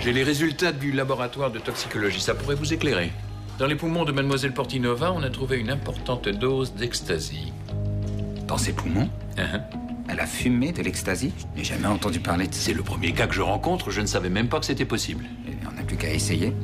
J'ai les résultats du laboratoire de toxicologie, ça pourrait vous éclairer. Dans les poumons de mademoiselle Portinova, on a trouvé une importante dose d'ecstasy. Dans ses poumons Elle a fumé de l'ecstasy Je n'ai jamais entendu parler de ça. C'est le premier cas que je rencontre, je ne savais même pas que c'était possible. Eh bien, On n'a plus qu'à essayer.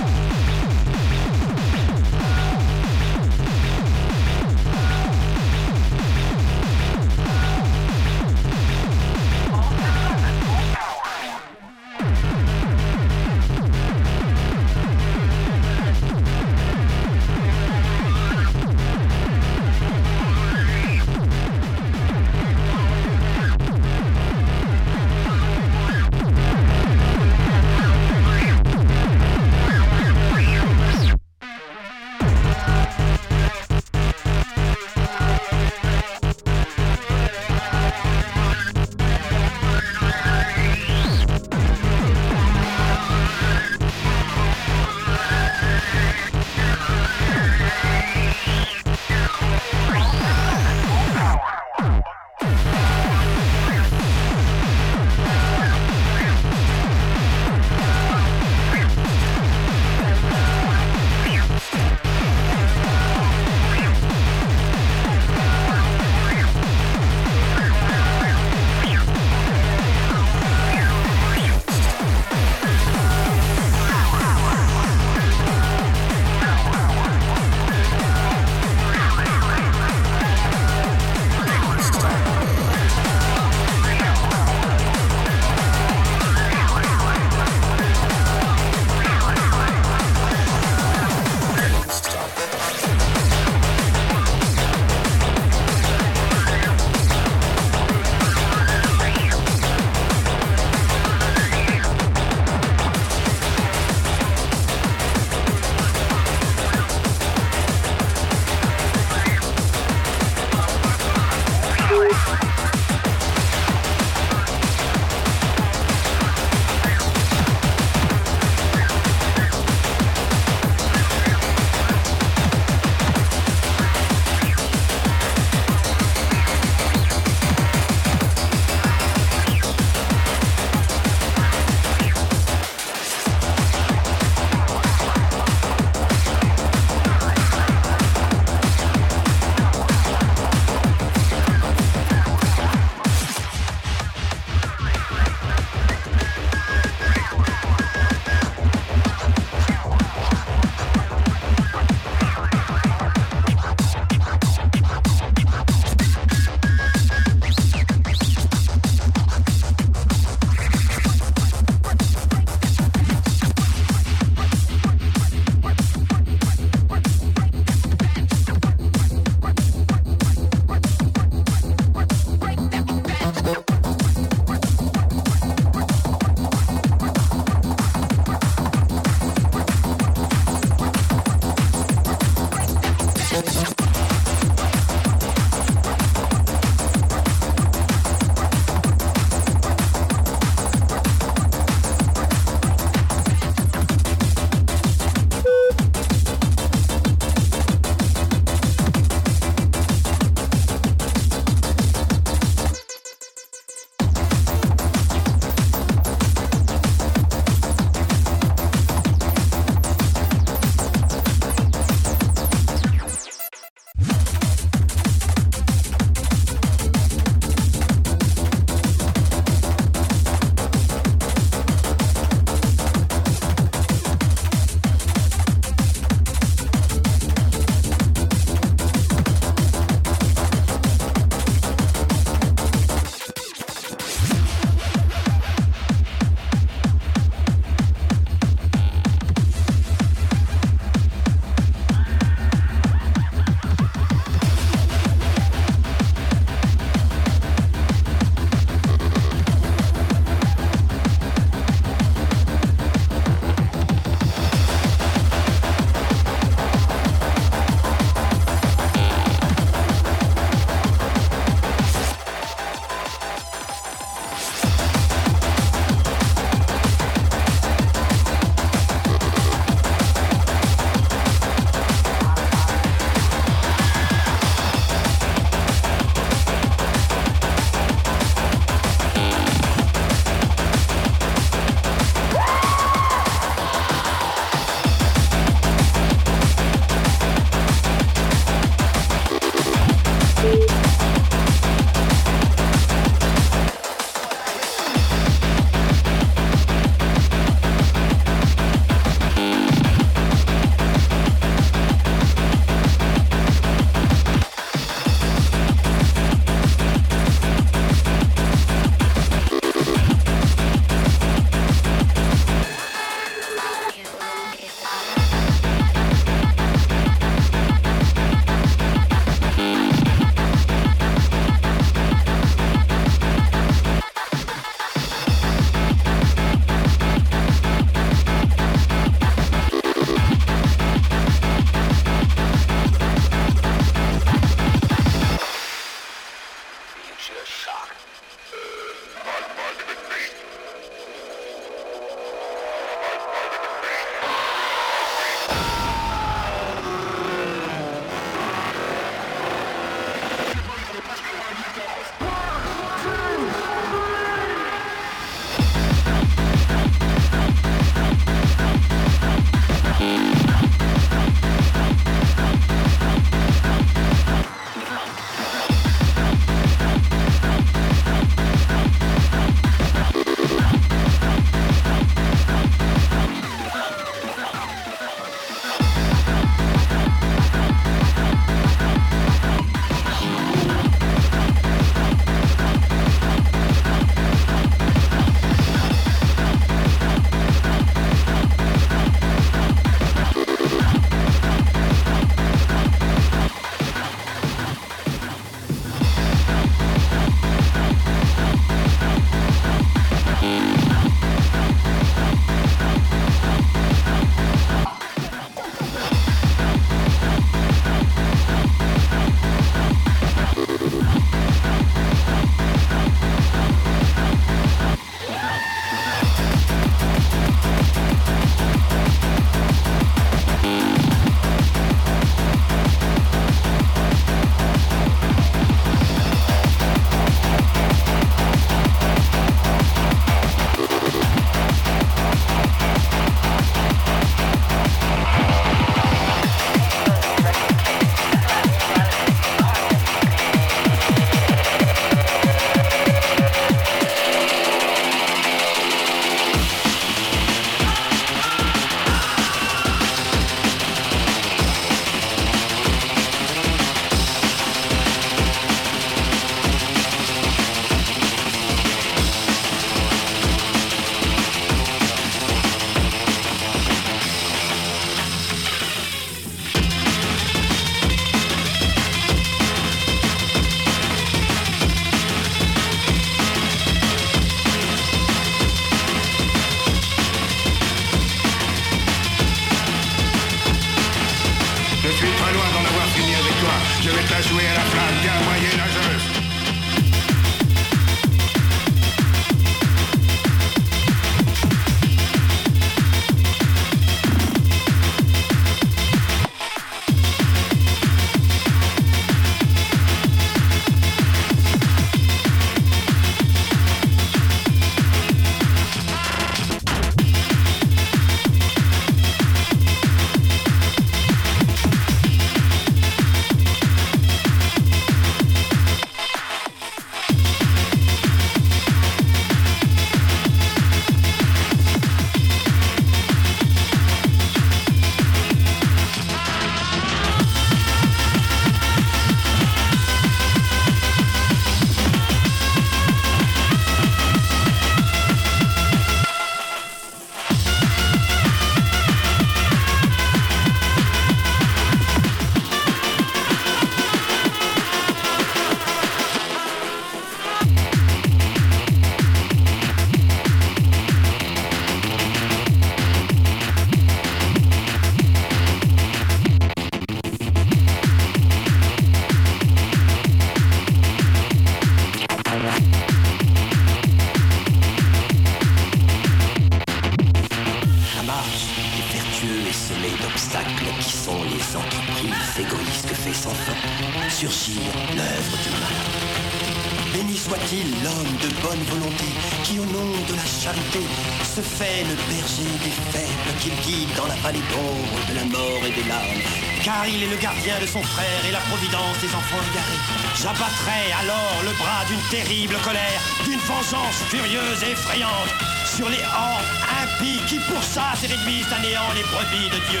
Terrible colère, d'une vengeance furieuse et effrayante sur les hordes impies qui pour ça se réduisent à néant les brebis de Dieu.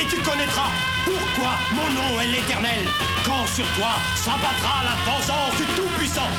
Et tu connaîtras pourquoi mon nom est l'éternel, quand sur toi s'abattra la vengeance du Tout-Puissant.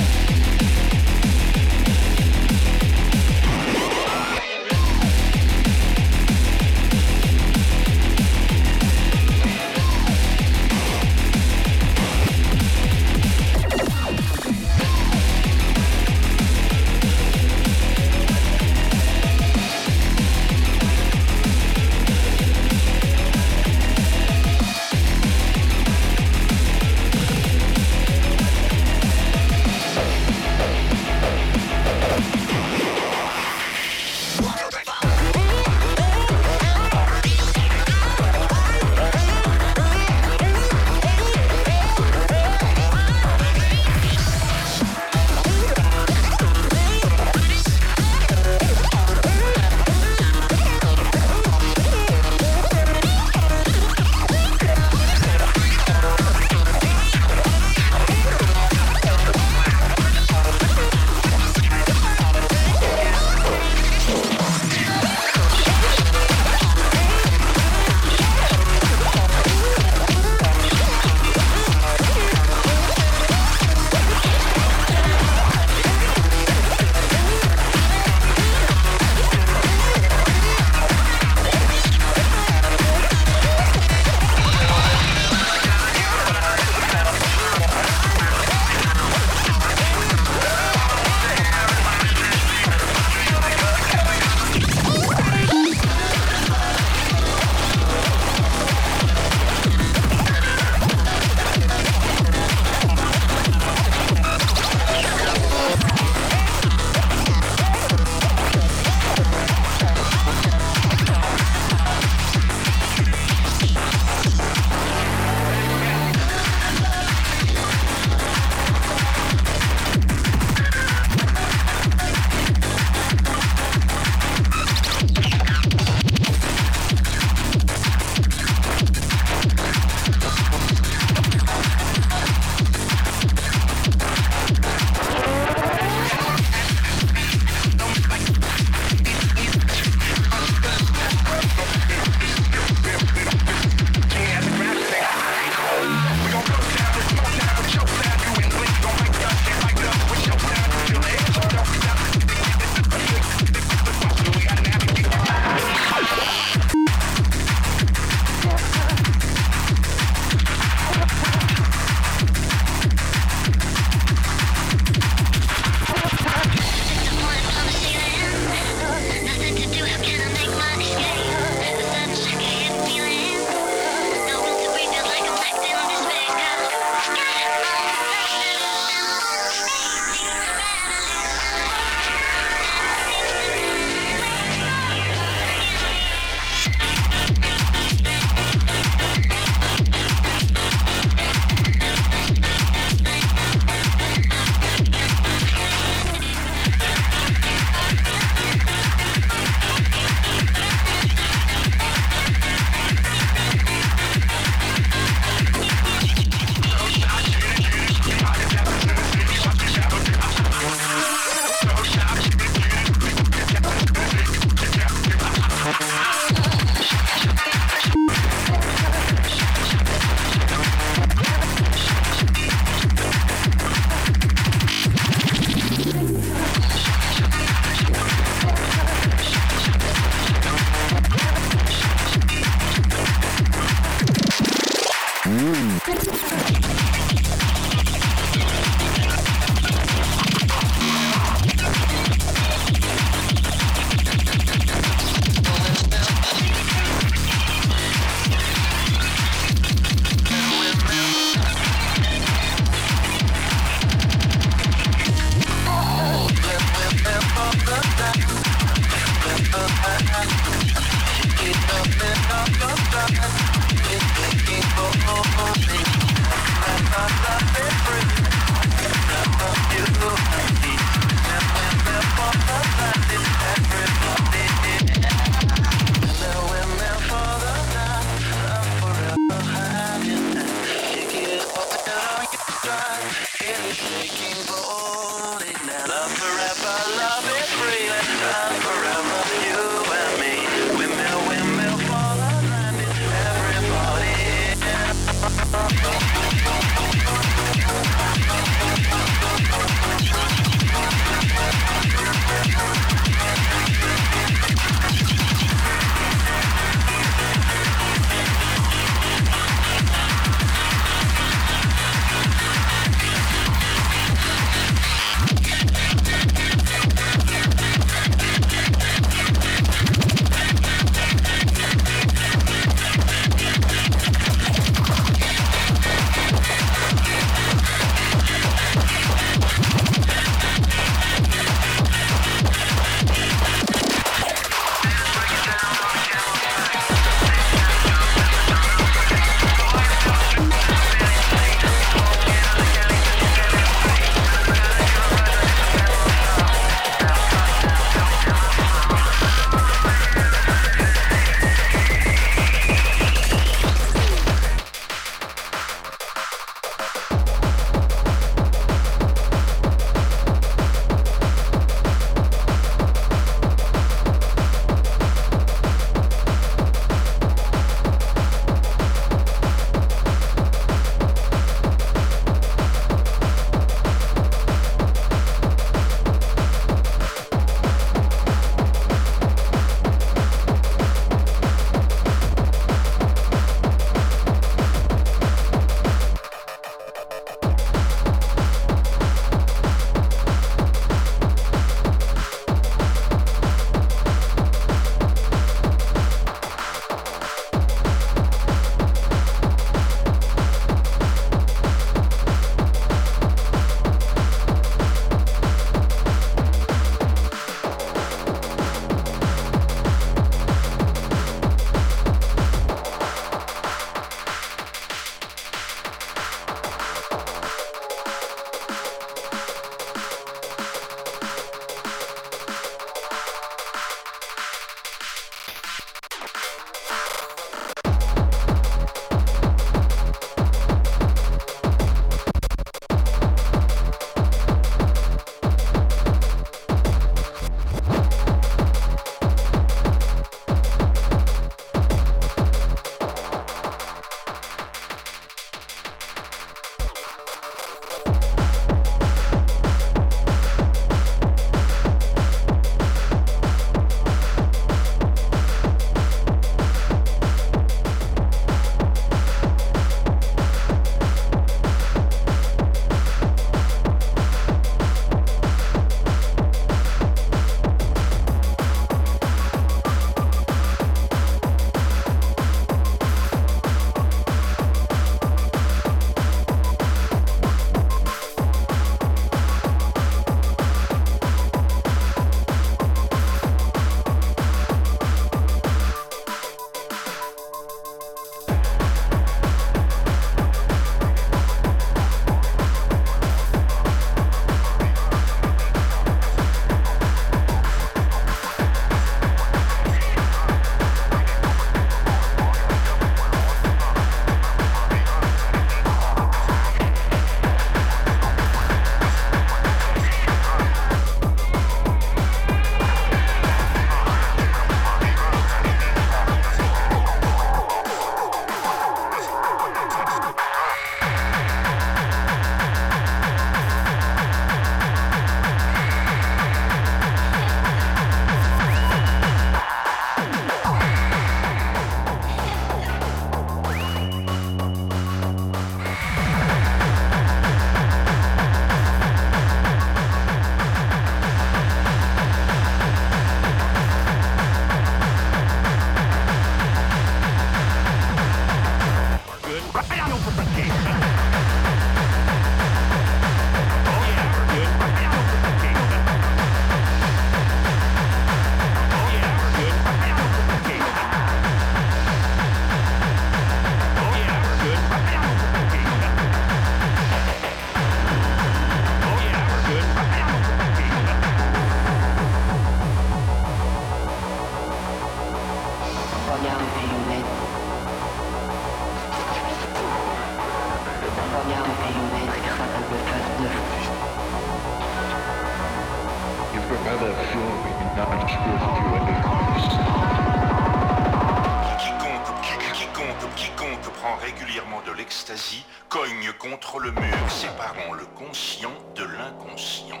Quiconque, prend régulièrement de l'ecstasy cogne contre le mur séparant le conscient de l'inconscient.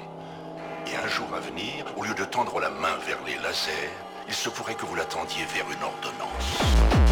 Et un jour à venir, au lieu de tendre la main vers les lasers, il se pourrait que vous l'attendiez vers une ordonnance.